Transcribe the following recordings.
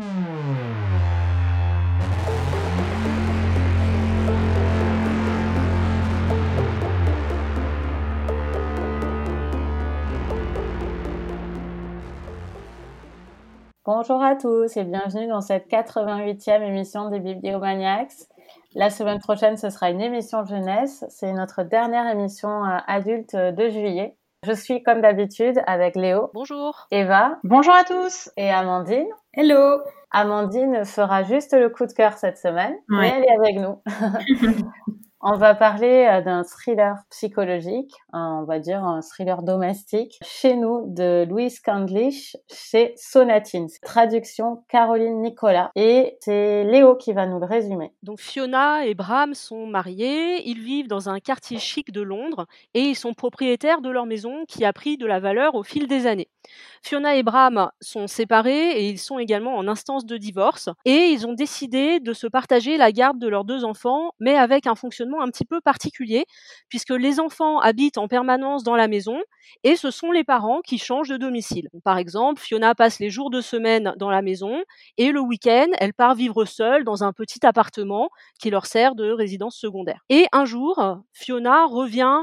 Bonjour à tous et bienvenue dans cette 88e émission des Bibliomaniacs. La semaine prochaine, ce sera une émission jeunesse. C'est notre dernière émission euh, adulte de juillet. Je suis comme d'habitude avec Léo. Bonjour. Eva. Bonjour à tous. Et Amandine. Hello. Amandine fera juste le coup de cœur cette semaine, mais elle est avec nous. On va parler euh, d'un thriller psychologique, on va dire un thriller domestique, chez nous de Louise Candlish chez Sonatine. Traduction Caroline Nicolas et c'est Léo qui va nous le résumer. Donc Fiona et Bram sont mariés, ils vivent dans un quartier chic de Londres et ils sont propriétaires de leur maison qui a pris de la valeur au fil des années. Fiona et Bram sont séparés et ils sont également en instance de divorce et ils ont décidé de se partager la garde de leurs deux enfants mais avec un fonctionnement un petit peu particulier, puisque les enfants habitent en permanence dans la maison et ce sont les parents qui changent de domicile. Par exemple, Fiona passe les jours de semaine dans la maison et le week-end, elle part vivre seule dans un petit appartement qui leur sert de résidence secondaire. Et un jour, Fiona revient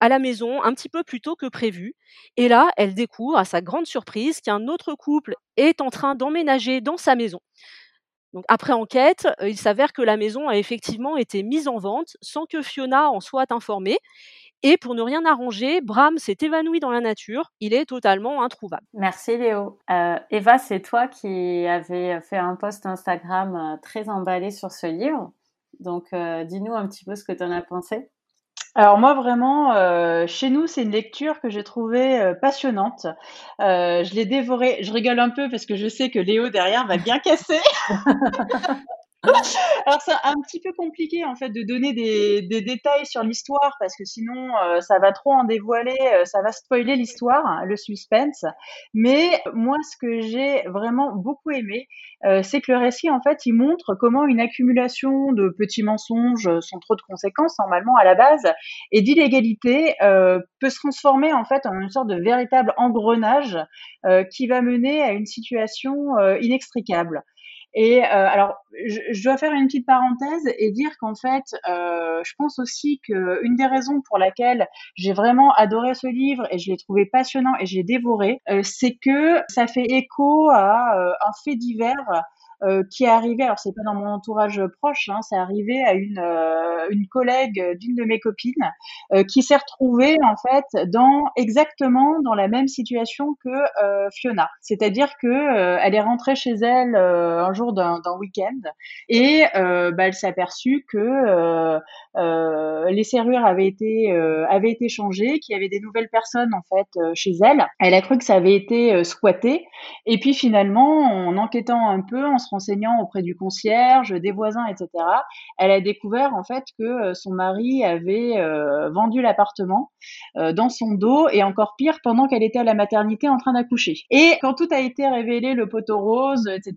à la maison un petit peu plus tôt que prévu. Et là, elle découvre, à sa grande surprise, qu'un autre couple est en train d'emménager dans sa maison. Donc après enquête, euh, il s'avère que la maison a effectivement été mise en vente sans que Fiona en soit informée. Et pour ne rien arranger, Bram s'est évanoui dans la nature. Il est totalement introuvable. Merci Léo. Euh, Eva, c'est toi qui avais fait un post Instagram euh, très emballé sur ce livre. Donc dis-nous un petit peu ce que tu en as pensé. Alors moi vraiment, euh, chez nous, c'est une lecture que j'ai trouvée euh, passionnante. Euh, je l'ai dévorée. Je rigole un peu parce que je sais que Léo derrière va bien casser. Alors c'est un petit peu compliqué en fait de donner des, détails sur l'histoire parce que sinon euh, ça va trop en dévoiler, euh, ça va spoiler l'histoire, hein, le suspense. Mais moi ce que j'ai vraiment beaucoup aimé, euh, c'est que le récit en fait il montre comment une accumulation de petits mensonges sans trop de conséquences normalement à la base et d'illégalité peut se transformer en fait en une sorte de véritable engrenage qui va mener à une situation inextricable. Et euh, alors, je, je, dois faire une petite parenthèse et dire qu'en fait, euh, je pense aussi qu'une des raisons pour laquelle j'ai vraiment adoré ce livre et je l'ai trouvé passionnant et j'ai dévoré, euh, c'est que ça fait écho à euh, un fait divers euh, qui est arrivé, alors c'est pas dans mon entourage proche, hein, c'est arrivé à une, euh, une collègue d'une de mes copines euh, qui s'est retrouvée en fait dans exactement dans la même situation que Fiona, c'est-à-dire que elle est rentrée chez elle un jour d'un week-end et bah, elle s'est aperçue que les serrures avaient été avaient été changées, qu'il y avait des nouvelles personnes en fait chez elle. Elle a cru que ça avait été squatté et puis finalement en enquêtant un peu, en se renseignant auprès du concierge, des voisins, etc., elle a découvert en fait que euh, son mari avait euh, vendu l'appartement euh, dans son dos et encore pire pendant qu'elle était à la maternité en train d'accoucher. Et quand tout a été révélé, le poteau rose, etc.,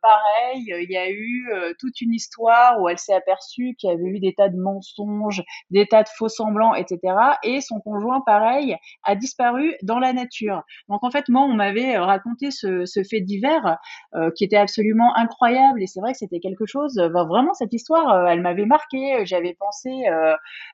pareil, il y a eu toute une histoire où elle s'est aperçue qu'il y avait eu des tas de mensonges, des tas de faux semblants, etc. Et son conjoint, pareil, a disparu dans la nature. Donc en fait, moi, on m'avait raconté ce, ce fait divers qui était absolument incroyable et c'est vrai que c'était quelque chose. Euh, vraiment, cette histoire, euh, elle m'avait marqué. J'avais pensé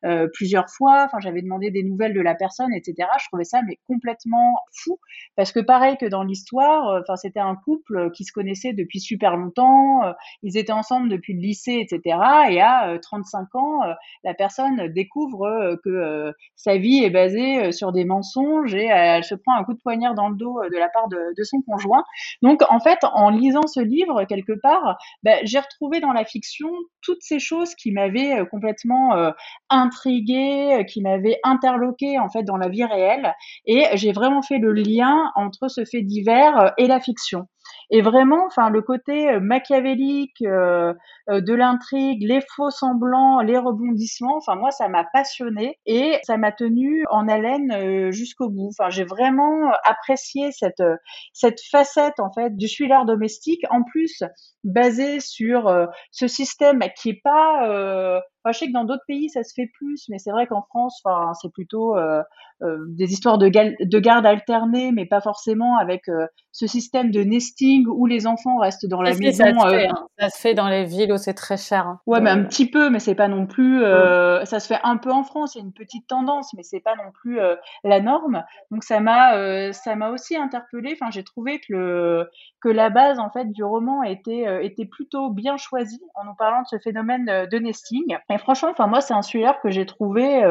euh, plusieurs fois. Enfin, j'avais demandé des nouvelles de la personne, etc. Je trouvais ça mais complètement fou parce que pareil que dans l'histoire, enfin, c'était un couple qui se connaissait depuis super longtemps. ils étaient ensemble depuis le lycée, etc. Et à 35 ans, la personne découvre que sa vie est basée sur des mensonges et elle se prend un coup de poignard dans le dos de la part de, de son conjoint. Donc, en fait, en lisant ce livre, quelque part, ben, j'ai retrouvé dans la fiction toutes ces choses qui m'avaient euh, complètement euh, intriguée, euh, qui m'avaient interloqué en fait dans la vie réelle, et j'ai vraiment fait le lien entre ce fait divers et la fiction. Et vraiment, enfin, le côté euh, machiavélique euh, euh, de l'intrigue, les faux semblants, les rebondissements, enfin, moi, ça m'a passionné et ça m'a tenu en haleine jusqu'au bout. Enfin, j'ai vraiment apprécié cette cette facette en fait du thriller domestique, en plus basé sur ce système qui est pas Je sais que dans d'autres pays, ça se fait plus, mais c'est vrai qu'en France, enfin, c'est plutôt euh, euh, des histoires de, de garde alternée, mais pas forcément avec euh, ce système de nesting où les enfants restent dans la maison. Ça se, fait, hein. ça se, fait, dans les villes où c'est très cher. Hein. Ouais, mais un petit peu, mais c'est pas non plus. Ça se fait un peu en France, il y a une petite tendance, mais c'est pas non plus la norme. Donc ça m'a, ça m'a aussi interpellée. Enfin, j'ai trouvé que le que la base en fait du roman était était plutôt bien choisie en nous parlant de ce phénomène de nesting. Et franchement, enfin moi, c'est un thriller que j'ai trouvé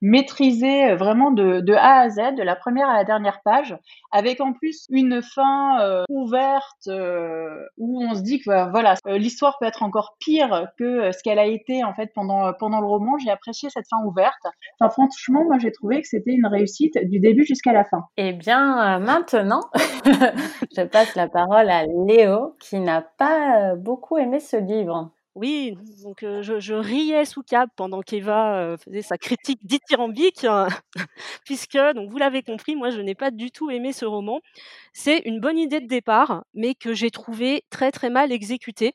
maîtrisé vraiment de A à Z, de la première à la dernière page, avec en plus une fin euh, ouverte euh, où on se dit que bah, voilà, euh, l'histoire peut être encore pire que ce qu'elle a été en fait pendant pendant le roman. J'ai apprécié cette fin ouverte. Enfin, franchement, moi j'ai trouvé que c'était une réussite du début jusqu'à la fin. Eh bien, maintenant, je passe la parole à Léo qui n'a pas beaucoup aimé ce livre. Oui, donc je, riais sous cap pendant qu'Eva faisait sa critique dithyrambique, hein, puisque, donc vous l'avez compris, moi je n'ai pas du tout aimé ce roman. C'est une bonne idée de départ, mais que j'ai trouvé très très mal exécutée.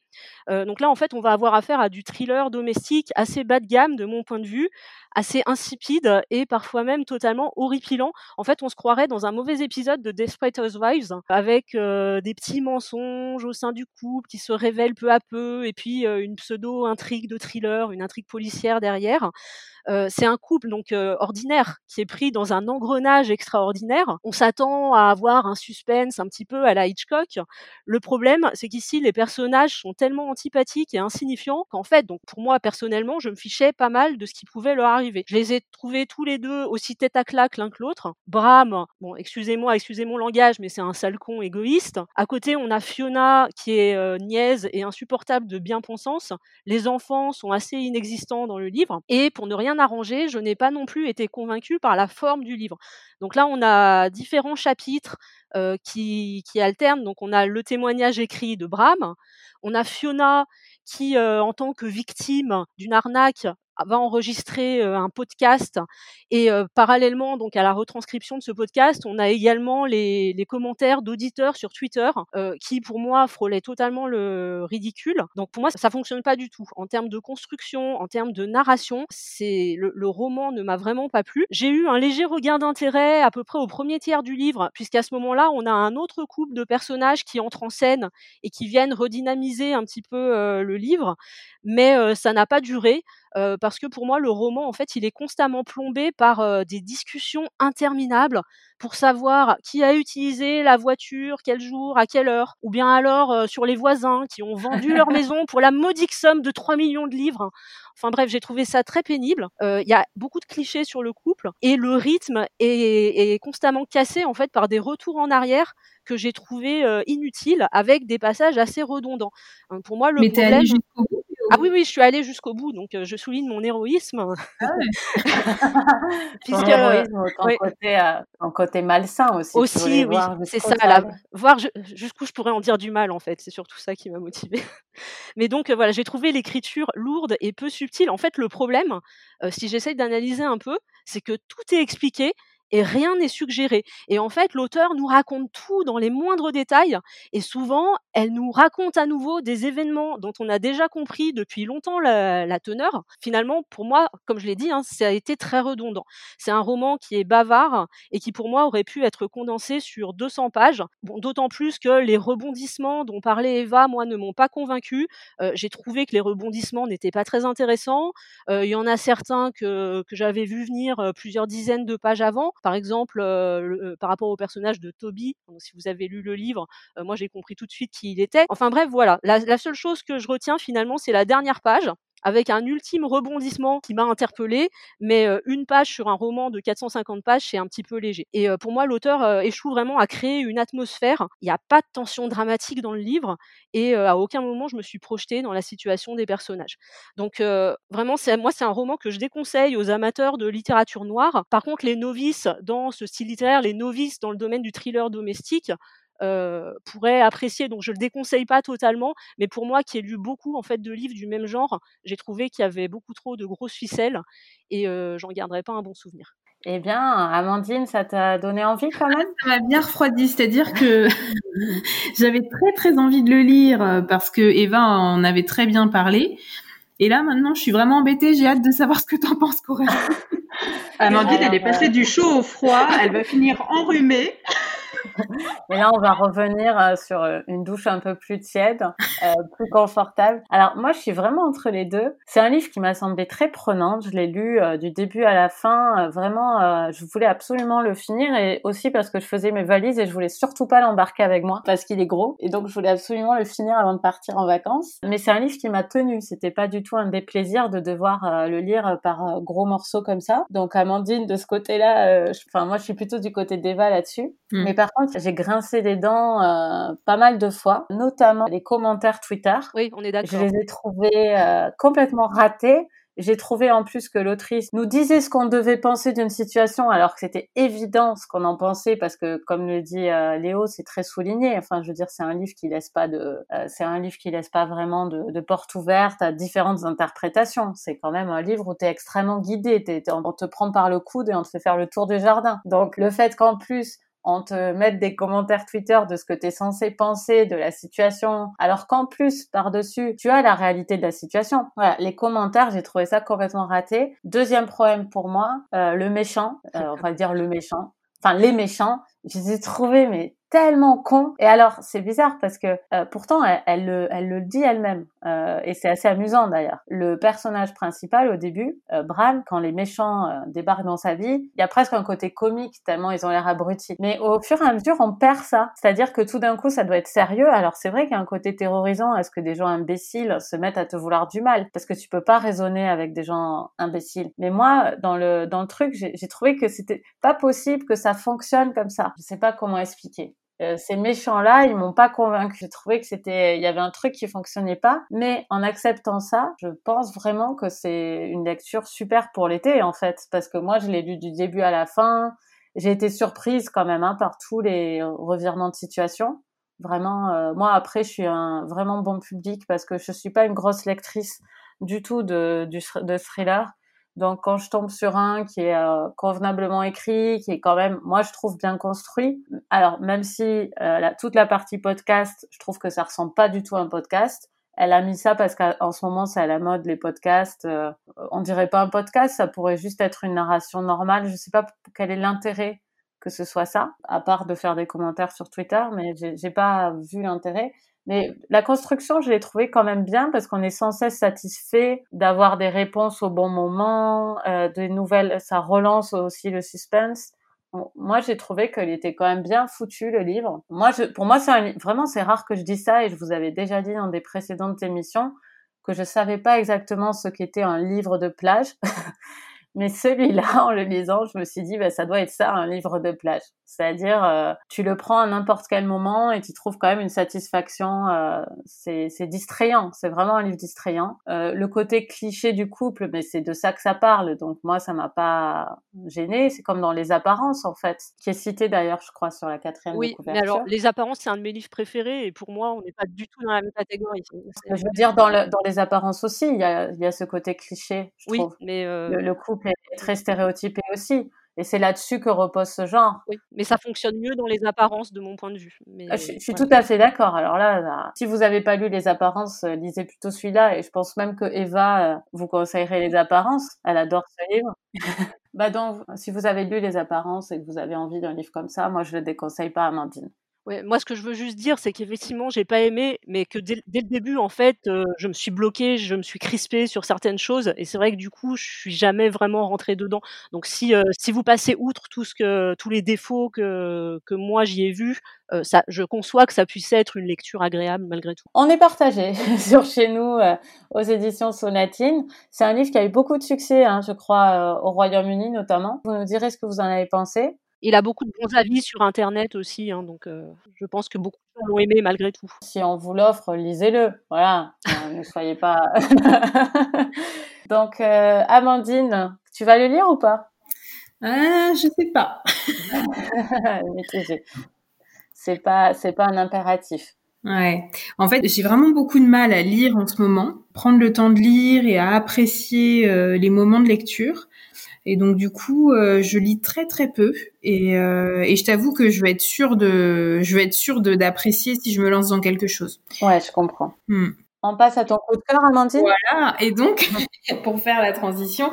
donc là, en fait, on va avoir affaire à du thriller domestique assez bas de gamme de mon point de vue, assez insipide et parfois même totalement horripilant. En fait, on se croirait dans un mauvais épisode de Desperate Housewives avec des petits mensonges au sein du couple qui se révèlent peu à peu et puis une pseudo intrigue de thriller, une intrigue policière derrière. C'est un couple donc ordinaire qui est pris dans un engrenage extraordinaire. On s'attend à avoir un suspense un petit peu à la Hitchcock. Le problème, c'est qu'ici les personnages sont tellement antipathiques et insignifiants qu'en fait, donc pour moi personnellement, je me fichais pas mal de ce qui pouvait leur arriver. Je les ai trouvés tous les deux aussi tête à claque l'un que l'autre. Bram, bon, excusez-moi, excusez mon langage, mais c'est un sale con égoïste. À côté, on a Fiona qui est euh, niaise et insupportable de bien-pensance. Les enfants sont assez inexistants dans le livre. Et pour ne rien arrangé, je n'ai pas non plus été convaincue par la forme du livre. Donc là, on a différents chapitres qui, qui, alternent. Donc on a le témoignage écrit de Bram, on a Fiona qui, en tant que victime d'une arnaque, va enregistrer un podcast et parallèlement donc à la retranscription de ce podcast, on a également les, commentaires d'auditeurs sur Twitter qui pour moi frôlaient totalement le ridicule. Donc pour moi ça, fonctionne pas du tout en termes de construction, en termes de narration. Le, roman ne m'a vraiment pas plu. J'ai eu un léger regain d'intérêt à peu près au premier tiers du livre puisqu'à ce moment-là on a un autre couple de personnages qui entrent en scène et qui viennent redynamiser un petit peu le livre, mais ça n'a pas duré parce que pour moi le roman en fait il est constamment plombé par des discussions interminables pour savoir qui a utilisé la voiture, quel jour, à quelle heure, ou bien alors sur les voisins qui ont vendu leur maison pour la modique somme de 3 millions de livres. Enfin bref, j'ai trouvé ça très pénible. Il y a beaucoup de clichés sur le couple et le rythme est, est constamment cassé en fait par des retours en arrière que j'ai trouvé inutiles avec des passages assez redondants. Hein, pour moi, le Mais problème. Ah oui, oui, je suis allée jusqu'au bout, donc je souligne mon héroïsme. Ah Puisque, héroïsme, côté, en côté malsain aussi. Aussi, oui, c'est ça. voir jusqu'où je pourrais en dire du mal, en fait. C'est surtout ça qui m'a motivée. Mais donc, voilà, j'ai trouvé l'écriture lourde et peu subtile. En fait, le problème, si j'essaye d'analyser un peu, c'est que tout est expliqué, et rien n'est suggéré. Et en fait, l'auteur nous raconte tout dans les moindres détails et souvent, elle nous raconte à nouveau des événements dont on a déjà compris depuis longtemps la, teneur. Finalement, pour moi, comme je l'ai dit, hein, ça a été très redondant. C'est un roman qui est bavard et qui pour moi aurait pu être condensé sur 200 pages. Bon, d'autant plus que les rebondissements dont parlait Eva, moi, ne m'ont pas convaincu. Euh, j'ai trouvé que les rebondissements n'étaient pas très intéressants. Euh, il y en a certains que, que j'avais vu venir euh, plusieurs dizaines de pages avant. Par exemple, par rapport au personnage de Toby, si vous avez lu le livre, moi j'ai compris tout de suite qui il était. Enfin bref, voilà. la seule chose que je retiens finalement, c'est la dernière page avec un ultime rebondissement qui m'a interpellé, mais une page sur un roman de 450 pages, c'est un petit peu léger. Et pour moi, l'auteur échoue vraiment à créer une atmosphère. Il n'y a pas de tension dramatique dans le livre, et à aucun moment je me suis projetée dans la situation des personnages. Donc vraiment, moi, c'est un roman que je déconseille aux amateurs de littérature noire. Par contre, les novices dans ce style littéraire, les novices dans le domaine du thriller domestique, euh, pourrait apprécier. Donc je le déconseille pas totalement, mais pour moi qui ai lu beaucoup en fait de livres du même genre, j'ai trouvé qu'il y avait beaucoup trop de grosses ficelles et euh, j'en garderai pas un bon souvenir. Eh bien, Amandine, ça t'a donné envie quand même? Ça m'a bien refroidi, c'est-à-dire que j'avais très très envie de le lire euh, parce que Eva en avait très bien parlé. Et là, maintenant, je suis vraiment embêtée. J'ai hâte de savoir ce que tu en penses, Corinne. Amandine, elle est passée du chaud au froid. Elle va finir enrhumée. Mais là, on va revenir euh, sur euh, une douche un peu plus tiède, euh, plus confortable. Alors moi, je suis vraiment entre les deux. C'est un livre qui m'a semblé très prenant. Je l'ai lu du début à la fin. vraiment, je voulais absolument le finir et aussi parce que je faisais mes valises et je voulais surtout pas l'embarquer avec moi parce qu'il est gros. Et donc, je voulais absolument le finir avant de partir en vacances. Mais c'est un livre qui m'a tenu. C'était pas du tout un déplaisir de devoir le lire par gros morceaux comme ça. Donc, Amandine, de ce côté-là, enfin moi, je suis plutôt du côté d'Eva là-dessus. Mm. Mais par contre, j'ai grincé les dents euh, pas mal de fois, notamment les commentaires Twitter. Oui, on est d'accord. Je les ai trouvés euh, complètement ratés. J'ai trouvé en plus que l'autrice nous disait ce qu'on devait penser d'une situation alors que c'était évident ce qu'on en pensait parce que comme le dit euh, Léo, c'est très souligné. Enfin, je veux dire, c'est un livre qui laisse pas de, c'est un livre qui laisse pas vraiment de, de porte ouverte à différentes interprétations. C'est quand même un livre où tu es extrêmement guidé. on te prend par le coude et on te fait faire le tour du jardin. Donc le fait qu'en plus on te met des commentaires Twitter de ce que tu es censé penser de la situation, alors qu'en plus, par-dessus, tu as la réalité de la situation. Voilà, les commentaires, j'ai trouvé ça complètement raté. Deuxième problème pour moi, euh, le méchant, euh, on va dire le méchant, enfin les méchants, je les ai trouvés mais tellement con. Et alors, c'est bizarre parce que euh, pourtant, elle, le, elle, le, dit elle-même. Euh, et c'est assez amusant d'ailleurs. Le personnage principal au début, euh, Bran, quand les méchants euh, débarquent dans sa vie, il y a presque un côté comique tellement ils ont l'air abrutis. Mais au fur et à mesure, on perd ça. C'est-à-dire que tout d'un coup, ça doit être sérieux. Alors c'est vrai qu'il y a un côté terrorisant. Est-ce que des gens imbéciles se mettent à te vouloir du mal Parce que tu peux pas raisonner avec des gens imbéciles. Mais moi, dans le dans le truc, j'ai trouvé que c'était pas possible que ça fonctionne comme ça. Je sais pas comment expliquer. Euh, ces méchants-là, ils m'ont pas convaincu. J'ai trouvé que c'était, il y avait un truc qui fonctionnait pas. Mais en acceptant ça, je pense vraiment que c'est une lecture super pour l'été, en fait, parce que moi, je l'ai lu du début à la fin. J'ai été surprise quand même hein, par tous les revirements de situation. Vraiment, euh, moi après, je suis un vraiment bon public parce que je suis pas une grosse lectrice du tout de, du, de thriller. Donc quand je tombe sur un qui est euh, convenablement écrit, qui est quand même, moi je trouve bien construit. Alors même si euh, toute la partie podcast, je trouve que ça ressemble pas du tout à un podcast. Elle a mis ça parce qu'en ce moment c'est à la mode les podcasts. Euh, on dirait pas un podcast, ça pourrait juste être une narration normale. Je sais pas quel est l'intérêt que ce soit ça, à part de faire des commentaires sur Twitter, mais j'ai pas vu l'intérêt. Mais la construction, je l'ai trouvée quand même bien parce qu'on est sans cesse satisfait d'avoir des réponses au bon moment, euh, des nouvelles, ça relance aussi le suspense. moi, j'ai trouvé qu'il était quand même bien foutu le livre. Moi, je, pour moi, c'est vraiment c'est rare que je dise ça et je vous avais déjà dit dans des précédentes émissions que je savais pas exactement ce qu'était un livre de plage. Mais celui-là, en le lisant, je me suis dit, bah, ça doit être ça, un livre de plage. C'est-à-dire, euh, tu le prends à n'importe quel moment et tu trouves quand même une satisfaction. Euh, c'est distrayant, c'est vraiment un livre distrayant. Euh, le côté cliché du couple, mais c'est de ça que ça parle. Donc moi, ça m'a pas gêné. C'est comme dans Les Apparences, en fait, qui est cité d'ailleurs, je crois, sur la quatrième oui, mais alors Les Apparences, c'est un de mes livres préférés et pour moi, on n'est pas du tout dans la même catégorie. Je veux dire, dans, le, dans Les Apparences aussi, il y a, y a ce côté cliché, je oui, trouve. mais le couple est très stéréotypé aussi. Et c'est là-dessus que repose ce genre. Oui, mais ça fonctionne mieux dans les apparences de mon point de vue. Mais, ah, je, suis tout à fait d'accord. Alors là, si vous n'avez pas lu les apparences, euh, lisez plutôt celui-là. Et je pense même que Eva euh, vous conseillerait les apparences. Elle adore ce livre. bah donc, si vous avez lu les apparences et que vous avez envie d'un livre comme ça, moi je le déconseille pas à Amandine. Ouais, moi, ce que je veux juste dire, c'est qu'effectivement, j'ai pas aimé, mais que dès, le début, en fait, euh, je me suis bloquée, je me suis crispée sur certaines choses, et c'est vrai que du coup, je suis jamais vraiment rentrée dedans. Donc, si euh, si vous passez outre tout ce que tous les défauts que que moi j'y ai vus, euh, ça, je conçois que ça puisse être une lecture agréable malgré tout. On est partagé sur chez nous aux éditions Sonatine. C'est un livre qui a eu beaucoup de succès, hein, je crois, au Royaume-Uni notamment. Vous nous direz ce que vous en avez pensé. Il a beaucoup de bons avis sur Internet aussi, hein, donc euh, je pense que beaucoup de gens l'ont aimé malgré tout. Si on vous l'offre, lisez-le. Voilà, ne soyez pas. donc, euh, Amandine, tu vas le lire ou pas? Ah, Je sais pas. c'est pas, c'est pas un impératif. Ouais. En fait, j'ai vraiment beaucoup de mal à lire en ce moment, prendre le temps de lire et à apprécier euh, les moments de lecture. Et donc du coup, euh, je lis très très peu et, euh, et je t'avoue que je vais être sûre de, je vais être sûre de d'apprécier si je me lance dans quelque chose. Ouais, je comprends. Hmm. On passe à ton coup de cœur. Voilà. Et donc, pour faire la transition,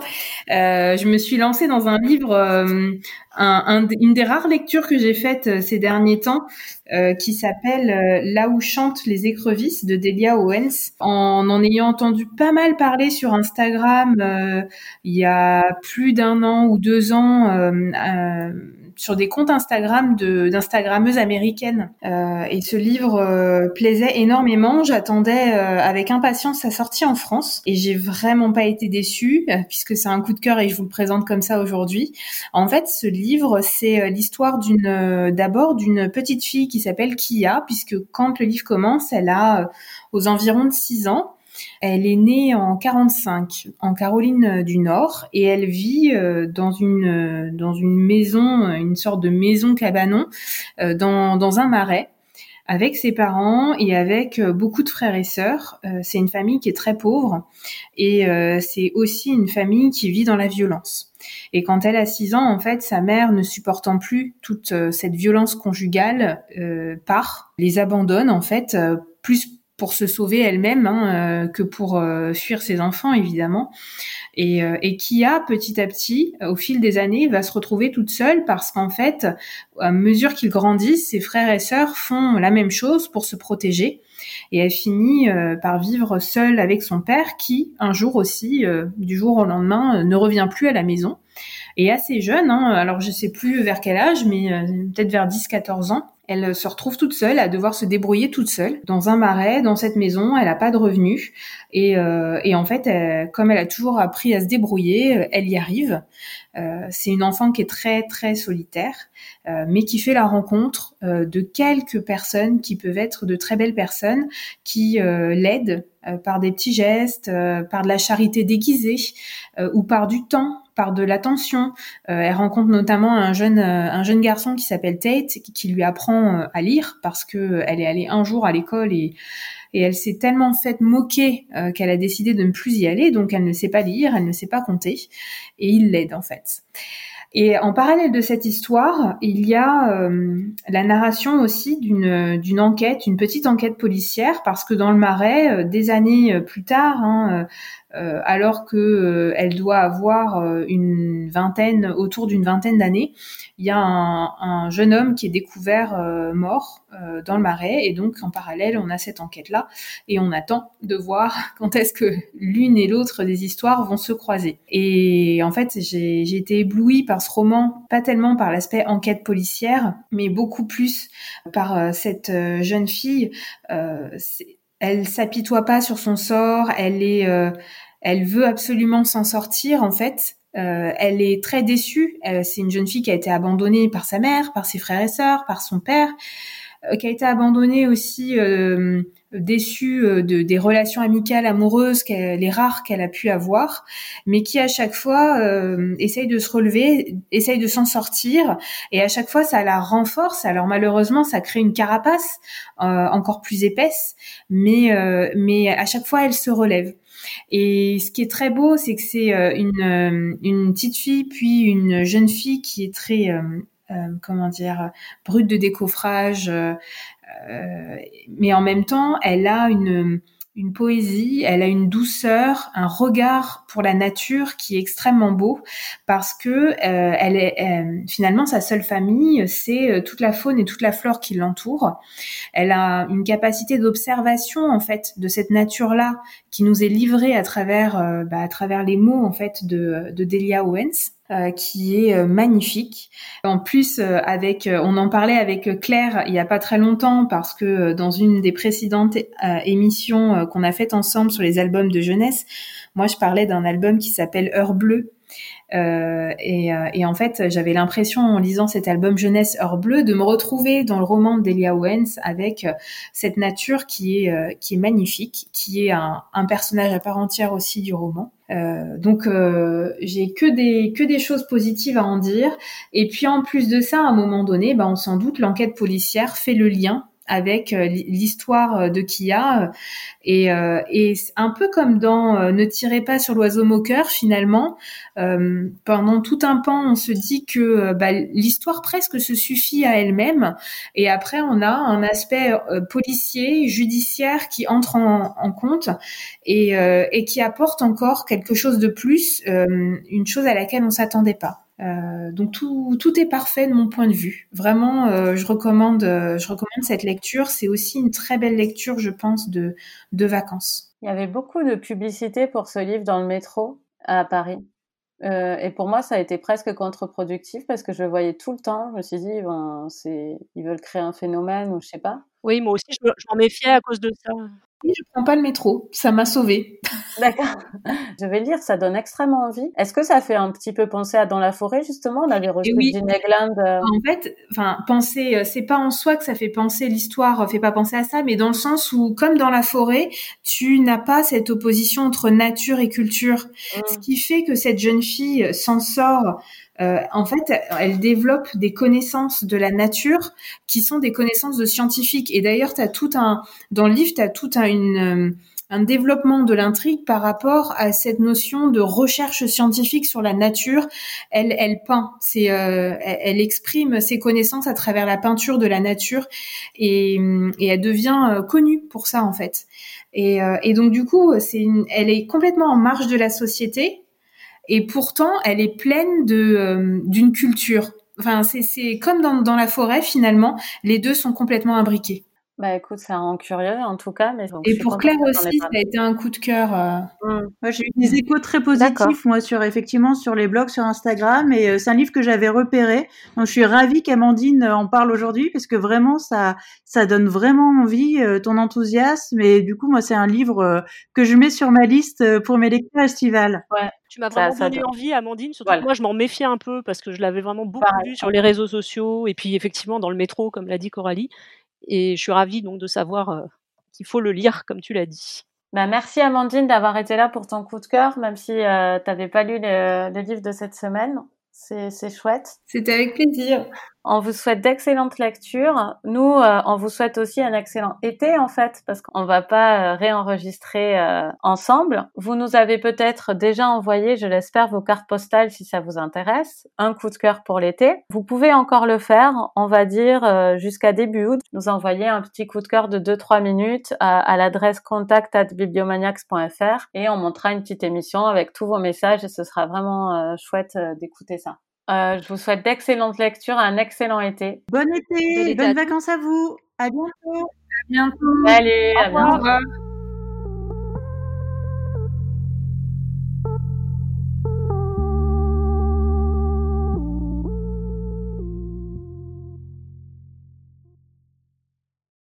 euh, je me suis lancée dans un livre, euh, un, une des rares lectures que j'ai faites euh, ces derniers temps, qui s'appelle Là où chantent les écrevisses de Delia Owens. En en ayant entendu pas mal parler sur Instagram il y a plus d'un an ou deux ans sur des comptes Instagram d'instagrammeuses américaines. Euh, et ce livre euh, plaisait énormément. J'attendais euh, avec impatience sa sortie en France et j'ai vraiment pas été déçue puisque c'est un coup de cœur et je vous le présente comme ça aujourd'hui. En fait, ce livre, c'est l'histoire d'une d'abord d'une petite fille qui s'appelle Kia puisque quand le livre commence, elle a aux environs de 6 ans. Elle est née en 45 en Caroline du Nord et elle vit euh, dans une euh, dans une maison, une sorte de maison cabanon euh, dans dans un marais avec ses parents et avec beaucoup de frères et sœurs. c'est une famille qui est très pauvre et c'est aussi une famille qui vit dans la violence. Et quand elle a 6 ans, en fait, sa mère, ne supportant plus toute cette violence conjugale, part, les abandonne en fait, plus pour se sauver elle-même hein, euh, que pour euh, fuir ses enfants évidemment. Et, euh, et qui a petit à petit au fil des années va se retrouver toute seule parce qu'en fait à mesure qu'ils grandissent ses frères et sœurs font la même chose pour se protéger. Et elle finit par vivre seule avec son père qui un jour aussi du jour au lendemain ne revient plus à la maison et assez jeune hein, alors je sais plus vers quel âge mais peut-être vers 10-14 ans elle se retrouve toute seule à devoir se débrouiller toute seule dans un marais, dans cette maison. Elle n'a pas de revenus et, euh, et en fait, comme elle a toujours appris à se débrouiller, elle y arrive. Euh, c'est une enfant qui est très très solitaire, euh, mais qui fait la rencontre de quelques personnes qui peuvent être de très belles personnes qui l'aident par des petits gestes, par de la charité déguisée ou par du temps par de l'attention. Euh, elle rencontre notamment un jeune euh, un jeune garçon qui s'appelle Tate qui, lui apprend euh, à lire parce que elle est allée un jour à l'école et et elle s'est tellement faite moquer qu'elle a décidé de ne plus y aller, donc elle ne sait pas lire, elle ne sait pas compter, et il l'aide en fait. Et en parallèle de cette histoire, il y a la narration aussi d'une d'une enquête, une petite enquête policière, parce que dans le Marais, des années plus tard, hein, euh, alors que euh, elle doit avoir euh, une vingtaine, autour d'une vingtaine d'années, il y a un, jeune homme qui est découvert mort dans le marais, et donc en parallèle, on a cette enquête-là, et on attend de voir quand est-ce que l'une et l'autre des histoires vont se croiser. Et en fait, j'ai été éblouie par ce roman, pas tellement par l'aspect enquête policière, mais beaucoup plus par cette jeune fille. elle s'apitoie pas sur son sort, elle est elle veut absolument s'en sortir en fait. Euh, elle est très déçue. Euh, c'est une jeune fille qui a été abandonnée par sa mère, par ses frères et sœurs, par son père, euh, qui a été abandonnée aussi déçue de, des relations amicales, amoureuses, les rares qu'elle a pu avoir, mais qui à chaque fois essaye de se relever, essaye de s'en sortir, et à chaque fois ça la renforce. Alors malheureusement, ça crée une carapace encore plus épaisse, mais mais à chaque fois elle se relève. Et ce qui est très beau, c'est que c'est euh, une, euh, une petite fille puis une jeune fille qui est très euh, comment dire brute de décoffrage, mais en même temps, elle a une une poésie, elle a une douceur, un regard pour la nature qui est extrêmement beau parce que euh, elle est euh, finalement sa seule famille, c'est euh, toute la faune et toute la flore qui l'entoure. Elle a une capacité d'observation en fait de cette nature là qui nous est livrée à travers bah, à travers les mots en fait de, de Delia Owens. Euh, qui est euh, magnifique. En plus, euh, avec, on en parlait avec Claire il y a pas très longtemps parce que dans une des précédentes émissions qu'on a faites ensemble sur les albums de jeunesse, moi je parlais d'un album qui s'appelle Heure bleue. Et, et, en fait, j'avais l'impression en lisant cet album jeunesse Heure bleue de me retrouver dans le roman d'Elia Owens avec cette nature qui est qui est magnifique, qui est un, un personnage à part entière aussi du roman. Euh, donc euh, j'ai que des que des choses positives à en dire. Et puis en plus de ça, à un moment donné, bah, on s'en doute, l'enquête policière fait le lien avec l'histoire de Kia et, et un peu comme dans Ne tirez pas sur l'oiseau moqueur finalement pendant tout un pan on se dit que bah, l'histoire presque se suffit à elle-même et après on a un aspect policier judiciaire qui entre en, compte et, et qui apporte encore quelque chose de plus une chose à laquelle on s'attendait pas euh, donc tout, tout est parfait de mon point de vue. Vraiment, euh, je recommande, euh, je recommande cette lecture. C'est aussi une très belle lecture, je pense, de, de vacances. Il y avait beaucoup de publicité pour ce livre dans le métro à Paris. Euh, et pour moi, ça a été presque contre-productif parce que je le voyais tout le temps. Je me suis dit, ben, ils veulent créer un phénomène ou je sais pas. Oui, moi aussi, je, je m'en méfiais à cause de ça. Oui, je prends pas le métro. Ça m'a sauvée. D'accord. Je vais lire, ça donne extrêmement envie. Est-ce que ça fait un petit peu penser à Dans la forêt, justement? On avait reçu oui. Euh... En fait, enfin, penser, euh, c'est pas en soi que ça fait penser l'histoire, euh, fait pas penser à ça, mais dans le sens où, comme dans la forêt, tu n'as pas cette opposition entre nature et culture. Mmh. Ce qui fait que cette jeune fille s'en sort euh, en fait, elle développe des connaissances de la nature qui sont des connaissances de scientifiques. Et d'ailleurs, tout un dans le livre, tu as tout euh, un développement de l'intrigue par rapport à cette notion de recherche scientifique sur la nature. Elle, peint, c'est, euh, elle, exprime ses connaissances à travers la peinture de la nature et, elle devient connue pour ça en fait. Et, donc du coup, elle est complètement en marge de la société et pourtant elle est pleine de euh, d'une culture. Enfin, c'est comme dans, dans la forêt finalement, les deux sont complètement imbriqués. Bah écoute, ça rend curieux en tout cas. Mais et pour Claire aussi, ça a été un coup de cœur. Euh... Mmh. Moi, j'ai eu des échos très positifs, moi, sur effectivement sur les blogs, sur Instagram, et euh, c'est un livre que j'avais repéré. Donc, je suis ravie qu'Amandine en parle aujourd'hui parce que vraiment, ça, ça donne vraiment envie, euh, ton enthousiasme. Et du coup, moi, c'est un livre euh, que je mets sur ma liste pour mes lectures estivales. Ouais. Tu m'as vraiment ça, donné envie, Amandine. Surtout voilà. que moi, je m'en méfiais un peu parce que je l'avais vraiment beaucoup Pareil. vu sur les réseaux sociaux et puis effectivement dans le métro, comme l'a dit Coralie. Et je suis ravie donc de savoir euh, qu'il faut le lire, comme tu l'as dit. Bah, merci Amandine d'avoir été là pour ton coup de cœur, même si euh, tu n'avais pas lu le, le, livre de cette semaine. C'est chouette. C'était avec plaisir. On vous souhaite d'excellentes lectures. Nous, euh, on vous souhaite aussi un excellent été en fait, parce qu'on va pas euh, réenregistrer euh, ensemble. Vous nous avez peut-être déjà envoyé, je l'espère, vos cartes postales si ça vous intéresse. Un coup de cœur pour l'été. Vous pouvez encore le faire, on va dire euh, jusqu'à début août. Nous envoyer un petit coup de cœur de 2-3 minutes à, à l'adresse contact@bibliomaniacs.fr et on montera une petite émission avec tous vos messages et ce sera vraiment chouette d'écouter ça. Euh, je vous souhaite d'excellentes lectures, un excellent été. Bon été, bonnes vacances à vous. À bientôt. À bientôt. Allez, à bientôt.